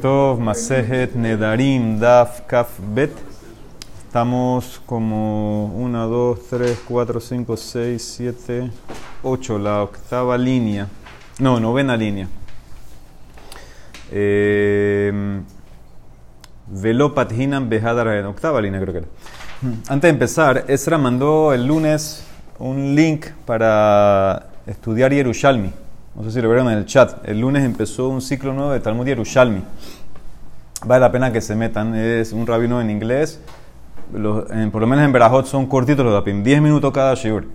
Tov Masejet Nedarim Daf Kaf Bet. Estamos como 1, 2, 3, 4, 5, 6, 7, 8, la octava línea. No, novena línea. Eh, Velopat Hinam Behadar, octava línea creo que era. Antes de empezar, Esra mandó el lunes un link para estudiar Yerushalmi. No sé si lo vieron en el chat. El lunes empezó un ciclo nuevo de Talmud Yerushalmi. Vale la pena que se metan. Es un rabino en inglés. por lo menos en Berajot son cortitos los dapim. 10 minutos cada shiur.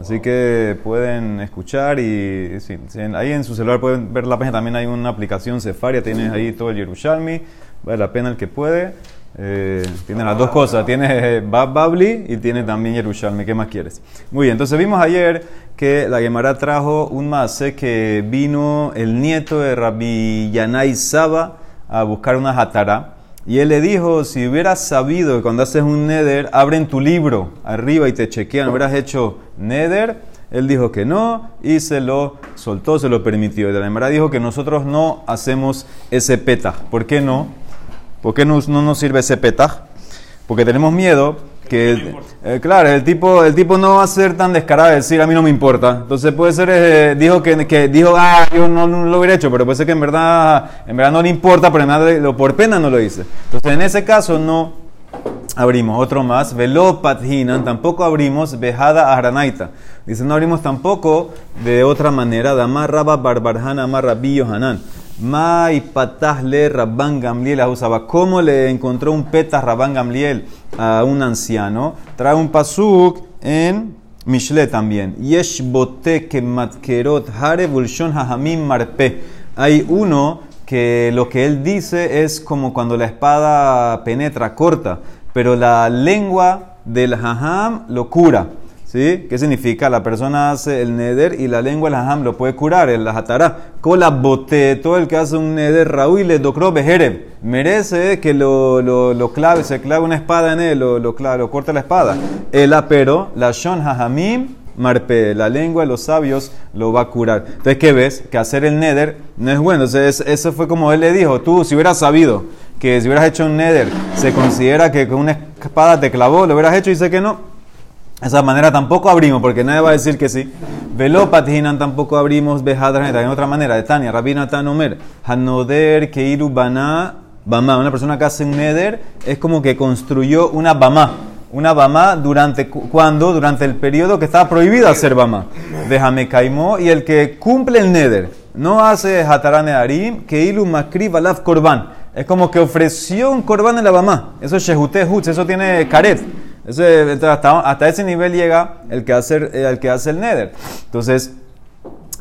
Así que pueden escuchar y ahí en su celular pueden ver la página. También hay una aplicación Cefaria. Tienes ahí todo el Yerushalmi. Vale la pena el que puede. Eh, tiene las dos cosas, tiene Bab Babli y tiene también Yerushalmi. ¿Qué más quieres? Muy bien, entonces vimos ayer que la Gemara trajo un mase que vino el nieto de Rabbi Yanai Saba a buscar una jatara. Y él le dijo, si hubieras sabido que cuando haces un neder, abren tu libro arriba y te chequean, hubieras hecho neder, él dijo que no y se lo soltó, se lo permitió. Y la Gemara dijo que nosotros no hacemos ese peta. ¿Por qué no? ¿Por qué no, no nos sirve ese petaj? Porque tenemos miedo que, eh, claro, el tipo, el tipo no va a ser tan descarado de decir a mí no me importa. Entonces puede ser, eh, dijo que, que, dijo, ah, yo no, lo hubiera hecho, pero puede ser que en verdad, en verdad no le importa, pero en verdad por pena no lo hice. Entonces en ese caso no abrimos. Otro más, velo patjinan, tampoco abrimos vejada aranaita. Dice, no abrimos tampoco de otra manera, damar raba barbarjana amarra billo hanan. Mai patah le Rabban Gamliel usaba. ¿Cómo le encontró un petah Rabban Gamliel a un anciano? Trae un pasuk en Mishle también. Yesh bote que matkerot hare bulshon hahamim marpe. Hay uno que lo que él dice es como cuando la espada penetra, corta, pero la lengua del haham lo cura. ¿Sí? ¿Qué significa? La persona hace el neder y la lengua, el hajam, lo puede curar, el atará. Cola bote, todo el que hace un neder, Raúl le docro bejereb. Merece que lo, lo, lo, clave, se clave una espada en él, lo, lo, lo corte la espada. El apero, la shon hajamim, marpe, la lengua de los sabios lo va a curar. Entonces, ¿qué ves? Que hacer el neder no es bueno. Entonces, eso fue como él le dijo. Tú, si hubieras sabido que si hubieras hecho un neder, se considera que con una espada te clavó, lo hubieras hecho y sé que no esa manera tampoco abrimos, porque nadie va a decir que sí. Velo patinan tampoco abrimos bejadran en otra manera. De Tania, Rabina Tanomer, Hanoder Keiru Bana Bama. Una persona que hace un neder es como que construyó una Bama. Una Bama durante cuando? Durante el periodo que estaba prohibido hacer Bama. Déjame caimó y el que cumple el neder no hace Hatarane Arim, Keilu Makri Balaf Korban. Es como que ofreció un Korban en la Bama. Eso es Shehute Hutz, eso tiene Karet hasta, ese nivel llega el que hace, el que hace el nether. Entonces,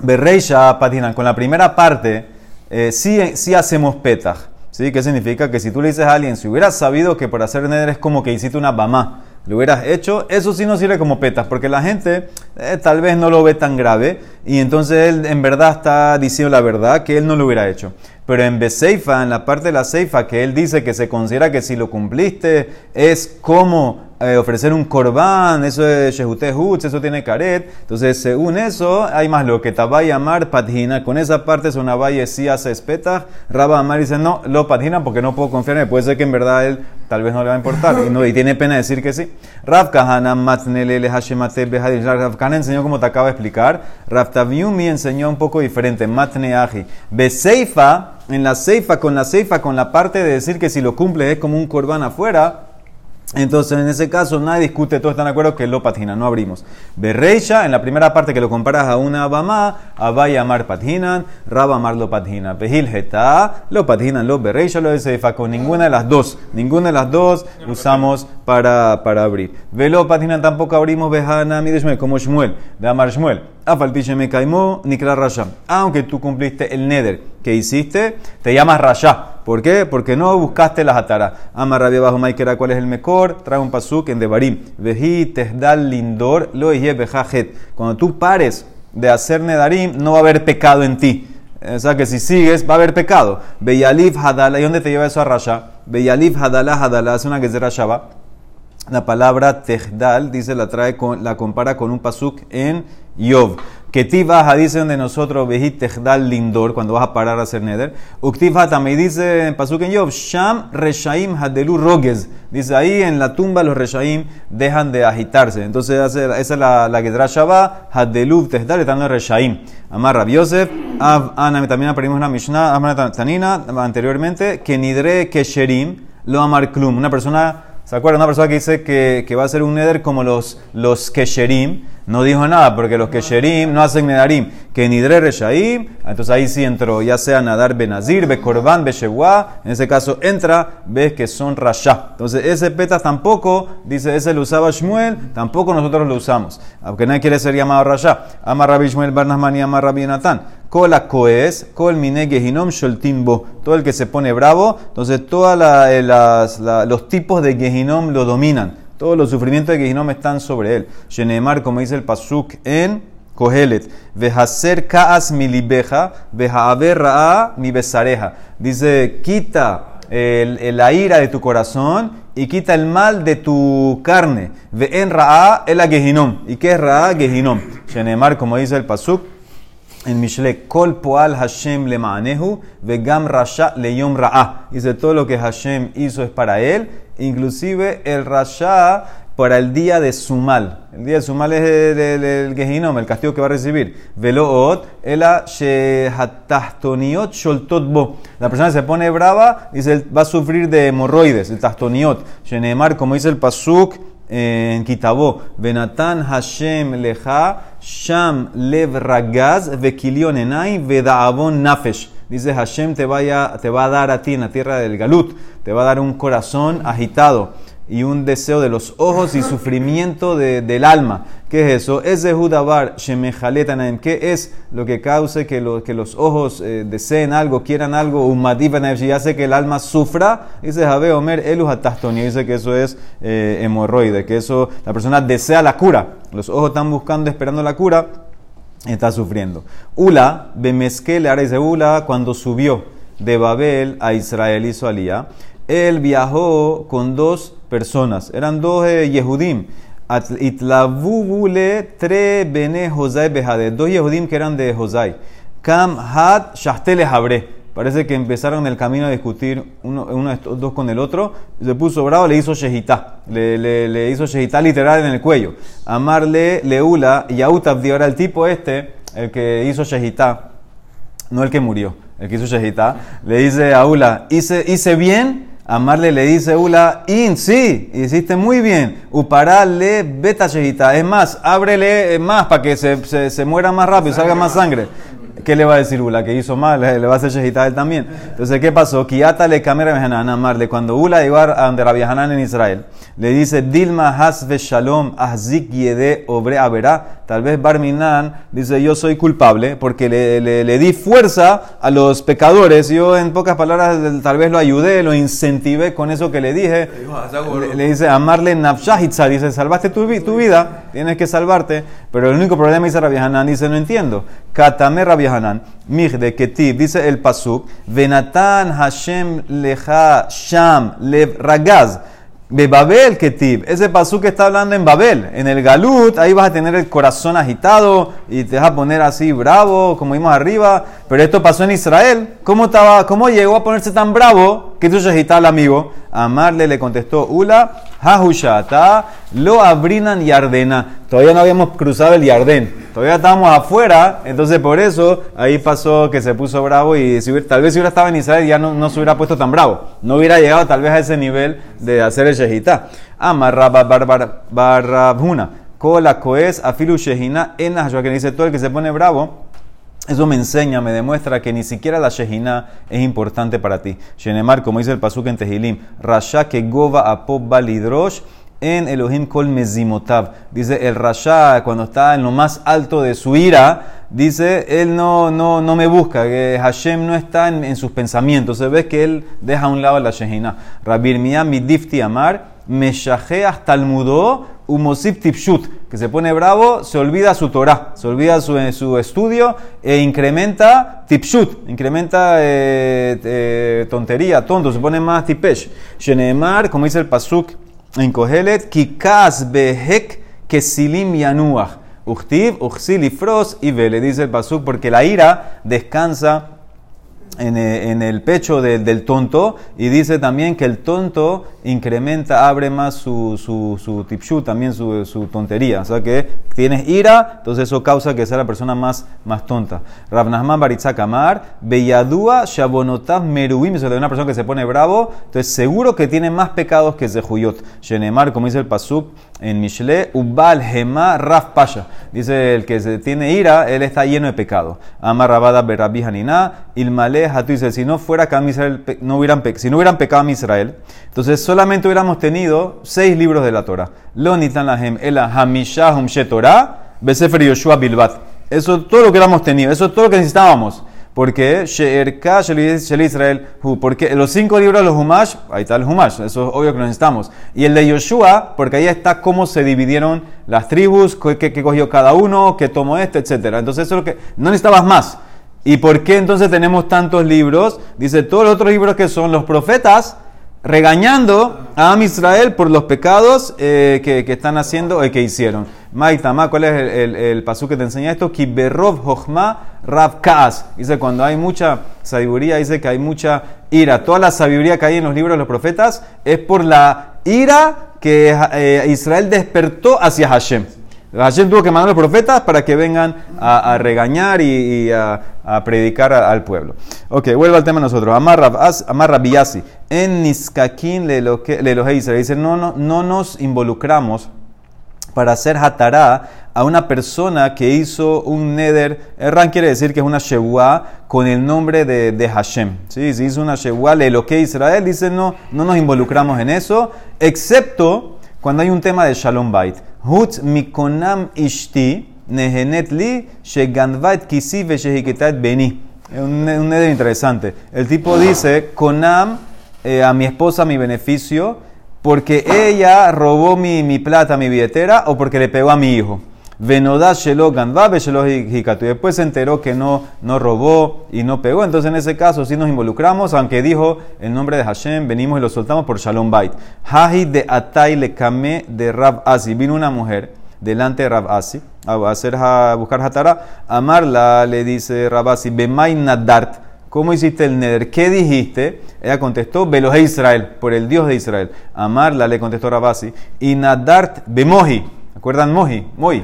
Berreisha patinan con la primera parte, eh, sí, hacemos petaj. ¿Sí? ¿Qué significa? Que si tú le dices a alguien, si hubieras sabido que por hacer nether es como que hiciste una bama, lo hubieras hecho, eso sí no sirve como petas, porque la gente eh, tal vez no lo ve tan grave y entonces él en verdad está diciendo la verdad que él no lo hubiera hecho. Pero en Beseifa, en la parte de la Seifa, que él dice que se considera que si lo cumpliste es como eh, ofrecer un corbán, eso es Shehute eso tiene caret. Entonces, según eso, hay más lo que Tabay Amar Padjina. Con esa parte es una valle si hace espeta. Raba Amar dice, no, lo Padjina porque no puedo confiar en él. Puede ser que en verdad él tal vez no le va a importar. Y, no, y tiene pena decir que sí. Rav Kahana Matnele Hashemate Behadil. Rav Kahana enseñó como te acabo de explicar. Rav Taviumi enseñó un poco diferente. Matne Aji. Beseifa, en la Seifa, con la Seifa, con la parte de decir que si lo cumple es como un corbán afuera entonces, en ese caso, nadie discute, todos están de acuerdo que lo patina, no abrimos. Berreisha, en la primera parte que lo comparas a una Abama, Abaya Amar patinan, Raba Amar lo patina. Behil Geta, lo patinan, lo Berreisha, lo de con ninguna de las dos. Ninguna de las dos usamos para, para abrir. Velo patinan tampoco abrimos Bejana, Mideshmuel, como Shmuel, de Amar Shmuel. Afaltiche me caimó, Nikra Rasha. Aunque tú cumpliste el neder que hiciste, te llamas Rasha. ¿Por qué? Porque no buscaste las ataras. Amar Rabia bajo Maikera, ¿cuál es el mejor? Trae un pasuk en Devarim. Veji Tehdal Lindor, lo Bejajet. Cuando tú pares de hacer nedarim, no va a haber pecado en ti. O sea que si sigues, va a haber pecado. Beyalif Hadala, ¿y dónde te lleva eso a Rasha? Beyalif Hadala Hadala, es una que es de Rashaba. La palabra tehdal, dice, la trae con, la compara con un pasuk en Yov. Ketiva dice donde nosotros vejit tejdal lindor, cuando vas a parar a hacer neder. Uktiva también dice en Pasuk en Yov, Sham reshaim hadelu roges. Dice ahí en la tumba los reshaim dejan de agitarse. Entonces esa es la, la Gedra Shabbat, hadelu tejdal, están los reshaim. Amar Rab Yosef, Av Ana, también aprendimos una Mishnah, Amar Tanina, anteriormente, que nidre kesherim, lo amar klum. Una persona, ¿se acuerdan? Una persona que dice que, que va a ser un neder como los, los kesherim no dijo nada, porque los que Sherim no hacen Nedarim, que Nidre Reshaim, entonces ahí sí entró, ya sea Nadar Benazir, Bekorban, Beshewá, en ese caso entra, ves que son Rasha. Entonces ese petas tampoco, dice, ese lo usaba Shmuel, tampoco nosotros lo usamos, aunque nadie quiere ser llamado Rasha. Ama Rabbi Shmuel Barnasman y Ama Rabbi Natán. Kola Koes, Kol Mine Gehinom Sholtimbo. Todo el que se pone bravo, entonces todos eh, los tipos de Gehinom lo dominan. Todos los sufrimientos de Gehinom están sobre él. Shenemar, como dice el Pasuk en Kohelet, Vejaser Kaas mi libeja, Vejaber mi besareja. Dice, quita el, la ira de tu corazón y quita el mal de tu carne. Ve en Ra'a el Gehinom. ¿Y qué es Ra'a? Gehinom. Shenemar, como dice el Pasuk, en Mishle, Kol Poal Hashem le ma'anehu, vegam rasha yom ra'a. Dice, todo lo que Hashem hizo es para él inclusive el rasha para el día de Sumal. El día de Sumal es el, el, Gehinom, el castigo que va a recibir. Veloot, ela shehatastoniot sholtot bo. La persona se pone brava, dice, va a sufrir de hemorroides, el tastoniot. Shenemar, como dice el pasuk en Kitabó, Benatan Hashem leja, sham lev ragaz, vekilion enay, vedaavon nafesh. Dice Hashem te, vaya, te va a dar a ti en la tierra del Galut, te va a dar un corazón agitado y un deseo de los ojos y sufrimiento de, del alma. ¿Qué es eso? Es de Judabar, Shemejaletanaim. ¿Qué es lo que cause que, los ojos eh, deseen algo, quieran algo? Umadivanaim, si hace que el alma sufra. Dice Jabe Omer, Elu Dice que eso es eh, hemorroide, que eso, la persona desea la cura. Los ojos están buscando, esperando la cura está sufriendo. Ula, dice Ula, cuando subió de Babel a Israel y Alía, él viajó con dos personas, eran dos eh, Yehudim. Itlavubule tre bene Josai Behade, dos Yehudim que eran de Josai. Kam hat shahtele habre Parece que empezaron el camino a discutir uno, uno de estos dos con el otro. Se puso bravo, le hizo shejitá. Le, hizo shejitá literal en el cuello. Amarle leula y Autabdi. Ahora el tipo este, el que hizo shejitá, no el que murió, el que hizo shejitá, le dice a Ula, ¿hice, hice bien? Amarle le dice Ula, in, sí, hiciste muy bien. Uparale beta. Es más, ábrele más para que se, se, se muera más rápido, salga más sangre. ¿Qué le va a decir Ula? Que hizo mal, le va a hacer shejita a él también. Entonces, ¿qué pasó? Kiata le amarle. Cuando Ula llegó a donde Rabbi Hanan en Israel, le dice, Dilma hasve shalom ahzik yede obre averá. Tal vez Barminan dice, yo soy culpable porque le, le, di fuerza a los pecadores. Yo, en pocas palabras, tal vez lo ayudé, lo incentivé con eso que le dije. Le, dice, amarle nafshahitza. Dice, salvaste tu, tu, vida, tienes que salvarte. Pero el único problema, dice Rabbi Hanan, dice, no entiendo. Katame Rabbi Hanan, de Ketiv, dice el Pasuk, Venatan Hashem lecha sham lev ragaz. De Ketiv. Ese pasuk está hablando en Babel. En el Galut, ahí vas a tener el corazón agitado y te vas a poner así bravo, como vimos arriba. Pero esto pasó en Israel. ¿Cómo, estaba, cómo llegó a ponerse tan bravo que tú agitaba al amigo? Amarle le contestó, Ula, Hahushata, lo abrinan Yardena. Todavía no habíamos cruzado el Yardén. Todavía estábamos afuera, entonces por eso ahí pasó que se puso bravo y si tal vez si hubiera estado en Israel ya no, se hubiera puesto tan bravo. No hubiera llegado tal vez a ese nivel de hacer el Shehita. Amarraba barrabuna. Kola koes afilu shehina en que dice todo el que se pone bravo eso me enseña, me demuestra que ni siquiera la Shejina es importante para ti. Shenemar, como dice el Pasuk en Tehilim, Rasha que gova apob balidrosh en Elohim kol mezimotav. Dice el Rasha, cuando está en lo más alto de su ira, dice, él no, no, no me busca, que Hashem no está en, sus pensamientos. Se ve que él deja a un lado la Shejina. Rabir Miyam midifti amar, meshajeas talmudó umosip tipshut, que se pone bravo, se olvida su Torah, se olvida su, su estudio e incrementa tipshut, incrementa eh, eh, tontería, tonto, se pone más tipesh. Shenemar, como dice el pasuk en Kohelet, kikas behek kesilim yanuach. Uchtiv, Uchsil y y Vele, dice el Pasuk, porque la ira descansa en, eh, en el pecho del, tonto y dice también que el tonto incrementa, abre más su, su, tipshu, también su, tontería. O sea que tienes ira, entonces eso causa que sea la persona más, más tonta. Rav Nahman Baritzak Amar, Beyadua Shabonotav Meruim, de una persona que se pone bravo, entonces seguro que tiene más pecados que Zehuyot. Shenemar, como dice el Pasuk en Mishle, Ubal Hema Raf Pasha. Dice el que se tiene ira, él está lleno de pecado. Amar Rabada Berabi Hanina, Ilmale Hatu dice, si no fuera acá Israel, no hubieran, si no hubieran pecado a Israel, entonces solamente hubiéramos tenido seis libros de la Torah. Lo nitan lahem ela hamishahum shetorah, besefer Yoshua bilbat. Eso es todo lo que hubiéramos tenido, eso es todo lo que necesitábamos. Porque She'erka Israel, porque los cinco libros de los Humash, ahí está el Humash, eso es obvio que lo necesitamos. Y el de Yoshua, porque ahí está cómo se dividieron las tribus, qué, qué- cogió cada uno, qué tomó este, etc. Entonces eso es lo que no necesitabas más. ¿Y por qué entonces tenemos tantos libros? Dice, todos los otros libros que son los profetas regañando a Am Israel por los pecados eh, que, que están haciendo y que hicieron. Maitama, ¿cuál es el, el, el pasú que te enseña esto? Kiberov Hochma Rav Kaas. Dice, cuando hay mucha sabiduría, dice que hay mucha ira. Toda la sabiduría que hay en los libros de los profetas es por la ira que eh, Israel despertó hacia Hashem. Hashem tuvo que mandar a los profetas para que vengan a, a regañar y, y a, a predicar al pueblo. Ok, vuelvo al tema nosotros. Amar Rab- As- Amar Rabiyasi. En Niskakin le Elohe Israel. Dice, no, no, no nos involucramos para hacer hatará a una persona que hizo un neder. Ran quiere decir que es una shewa con el nombre de, de Hashem. ¿sí? Si hizo una shewa, le lo que Israel, dice no, no nos involucramos en eso, excepto cuando hay un tema de Shalom Bait. Hut mikonam ishti nehenet li sheganvat kisi beni. Un, un neder interesante. El tipo dice, konam eh, a mi esposa mi beneficio, porque ella robó mi, mi plata, mi billetera, o porque le pegó a mi hijo. Venoda shelo ganva shelo después se enteró que no, no robó y no pegó. Entonces en ese caso sí nos involucramos, aunque dijo el nombre de Hashem, venimos y lo soltamos por Shalom Bait. Haji de Atai le kame de Rab Asi. Vino una mujer delante de Rab Asi a, hacer, a buscar Hatara. Amarla le dice Rab Asi, Bemay Nadart. ¿Cómo hiciste el neder? ¿Qué dijiste? Ella contestó, Belohe Israel, por el Dios de Israel. Amarla le contestó Rabasi. Y Nadart Bemoji. ¿Acuerdan Moji? Moji.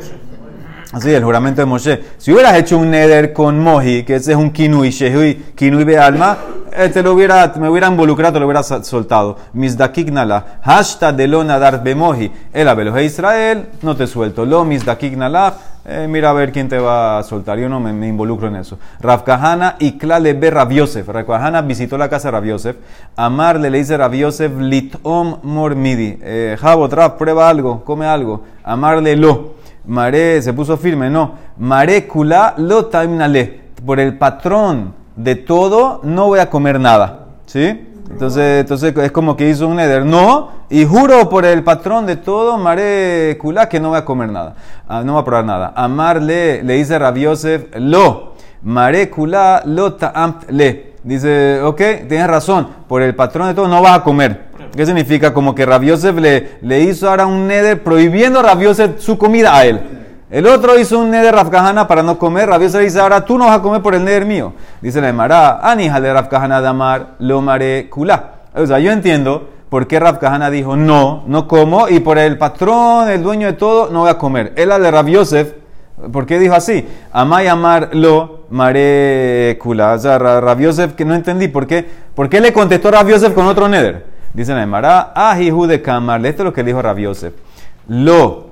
Así, el juramento de Moshe. Si hubieras hecho un neder con Moji, que ese es un kinui, shehui, kinui be alma, eh, te lo hubiera, me hubiera involucrado, lo hubiera soltado. Misdakik nala. Hashta de lo nadar bemoji. El abeloje Israel, no te suelto. Lo misdakik nala. eh, mira a ver quién te va a soltar. Yo no me, involucro en eso. Rav Kahana y Klale be Rav Yosef. Rav Kahana visitó la casa de Rav Yosef. Amarle le dice Rav Yosef, litom mormidi. Eh, Jabot, Rav, prueba algo, come algo. Amarle lo. Mare se puso firme, no. Mare kula lo taimnale. Por el patrón de todo no voy a comer nada. ¿Sí? Entonces, entonces es como que hizo un eder. No, y juro por el patrón de todo, Mare kula, que no voy a comer nada. Ah, no voy a probar nada. Amarle, le dice Rav Yosef, lo. Mare kula lo ta'amt le. Dice, ok, tienes razón, por el patrón de todo no vas a comer. ¿Qué significa? Como que Rav Yosef le, le hizo ahora un neder prohibiendo a Yosef su comida a él. El otro hizo un neder Rav Kahana para no comer. Rav Yosef dice, ahora tú no vas a comer por el neder mío. Dice la Emara, anija de Rav Kahana damar lo mare kula. O sea, yo entiendo por qué Rav Kahana dijo, no, no como, y por el patrón, el dueño de todo, no voy a comer. Él al de Rav Yosef, ¿Por qué dijo así? Amay amar lo mare kula. O sea, Ra- Rav Yosef, que no entendí. ¿Por qué, ¿Por qué le contestó Rav Yosef con otro neder? Dice la Emara, ahihu de kamar. Esto es lo que dijo Rav Yosef. Lo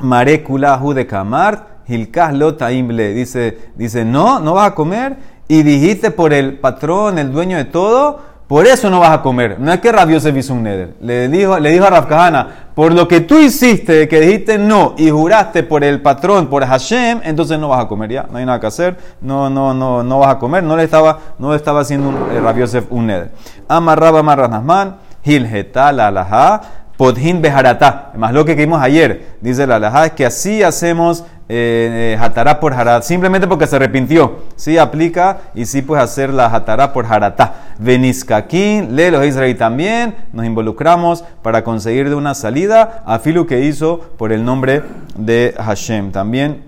mare kula hu de kamar, hilkah lo taimble. Dice, dice, no, no vas a comer. Y dijiste por el patrón, el dueño de todo, por eso no vas a comer. No es que Yosef hizo un neder. Le dijo, le dijo a Rav Kahana, por lo que tú hiciste, que dijiste no y juraste por el patrón, por Hashem, entonces no vas a comer ya. No hay nada que hacer. No, no, no, no vas a comer. No le estaba, no le estaba haciendo un, eh, Rav Yosef un neder. Amarraba Marranasman, Hilgeta la alajá, Podhin bejaratá. Más lo que vimos ayer, dice la alajá, es que así hacemos eh, hatará por harat, simplemente porque se arrepintió. Sí aplica y sí puedes hacer la hatará por haratá. Veniskakin, le los Israel también, nos involucramos para conseguir de una salida a Filu que hizo por el nombre de Hashem. También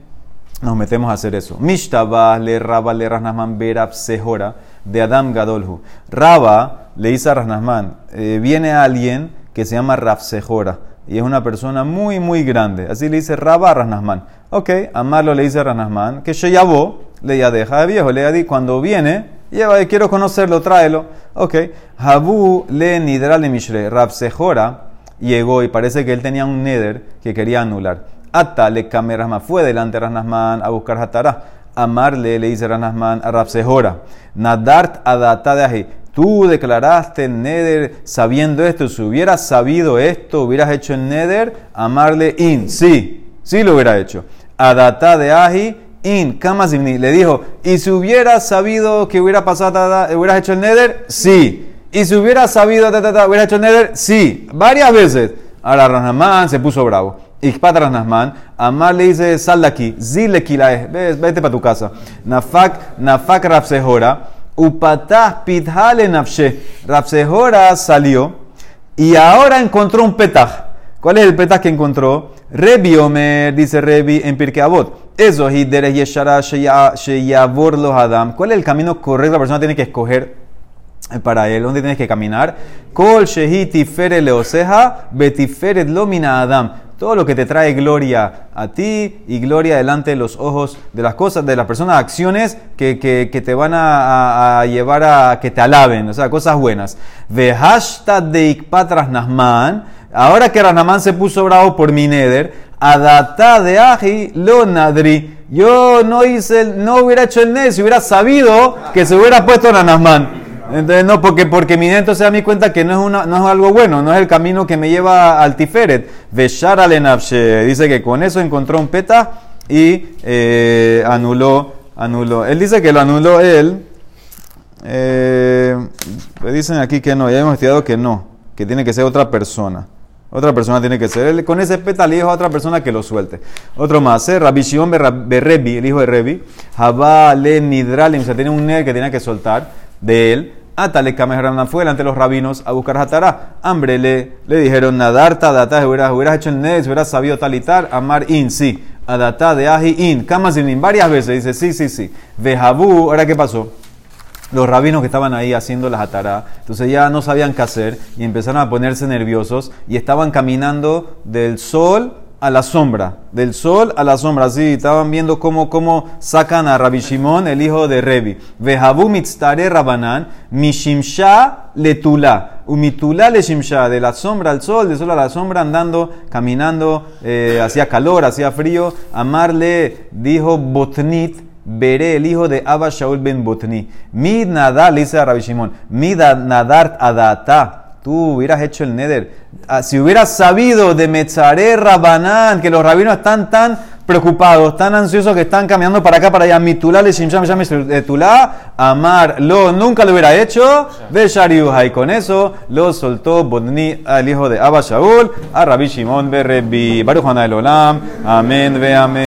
nos metemos a hacer eso. Mishtaba le raba le rasnasman berab sehora de Adam Gadolhu. Raba le dice a Rasnasman, eh, viene alguien que se llama Rafsehora y es una persona muy, muy grande. Así le dice Raba a Rasnasman. Ok, Amarlo le dice a Rasnasman que Sheyabó le ya deja de viejo, le ya di cuando viene, lleva, quiero conocerlo, tráelo. Ok, Habu le nidral de Mishre, Rafsehora llegó y parece que él tenía un neder que quería anular. Ata le Rasnasman fue delante de Rasnasman a buscar Hatará. Amarle le dice Rasnasman a Rafsehora. Nadart adata de. Tú declaraste el neder sabiendo esto. Si hubieras sabido esto, hubieras hecho el neder, amarle in. Sí, sí lo hubiera hecho. Adata de aji, in. Kamazimni. Le dijo, y si hubieras sabido que hubiera pasado, hubieras hecho el neder, sí. Y si hubieras sabido, hubieras hecho el neder, sí. Varias veces. Ahora Rasnasman se puso bravo. Ikpat Rasnasman, Amar le dice, sal de aquí, zile kilae, vete para tu casa. Nafak, nafak rapsehora, upatah pithale nafshe. Rapsehora salió y ahora encontró un petaj. ¿Cuál es el petaj que encontró? Rebi Omer, dice Rebi en Pirkei Avot. Eso, sheyavor los adam. ¿Cuál es el camino correcto? La persona tiene que escoger para él, ¿dónde tienes que caminar? Kol shehiti fere leoseja, betiferet lomina adam todo lo que te trae gloria a ti y gloria delante de los ojos de las cosas, de las personas, acciones que, que, te van a, llevar a que te alaben, o sea, cosas buenas. Vehashta de ikpatras nasman, ahora que Ranamán se puso bravo por mi neder, adata de aji lo nadri. Yo no hice, no hubiera hecho el neder si hubiera sabido que se hubiera puesto Ranamán. Entonces, no, porque, porque mi dentro se da mi cuenta que no es, una, no es algo bueno, no es el camino que me lleva al Tiferet. Veshar Dice que con eso encontró un peta y eh, anuló, anuló. Él dice que lo anuló él. Eh, dicen aquí que no, ya hemos estudiado que no, que tiene que ser otra persona. Otra persona tiene que ser. Él, con ese peta le dijo a otra persona que lo suelte. Otro más, ¿eh? Rabbi Shimon Berrebi, el hijo de Rebi. Jabá le nidralim, o sea, tiene un ner que tenía que soltar de él. Atale Kameharan fue delante de los rabinos a buscar Hatará. Hambre le, le dijeron, nadar tadata, hubieras, hubieras hecho el nes, hubieras sabido tal y tal, amar in, sí. Adata de aji in, kamazin varias veces, dice, sí, sí, sí. Vejabu, ahora qué pasó? Los rabinos que estaban ahí haciendo la Hatará, entonces ya no sabían qué hacer y empezaron a ponerse nerviosos y estaban caminando del sol a la sombra, del sol a la sombra. Sí, estaban viendo cómo, cómo sacan a Rabbi Shimon, el hijo de Rebi. Vehabu mitztare rabanan, mishimsha letula. Umitula le shimsha, de la sombra al sol, del sol a la sombra, andando, caminando, eh, hacía calor, hacía frío. Amarle dijo Botnit, veré el hijo de Abba Shaul ben Botni. Mid nadar, le dice a Rabbi Shimon, mid nadar adata tú hubieras hecho el neder. Ah, si hubieras sabido de Metzare Rabanán, que los rabinos están tan preocupados, tan ansiosos que están caminando para acá, para allá, mitulá le tulá, amar, lo nunca lo hubiera hecho, de y con eso lo soltó Bodni al hijo de Abba Shaul, a Rabbi Shimon Berrebi, Baruch Olam, amén, ve amén.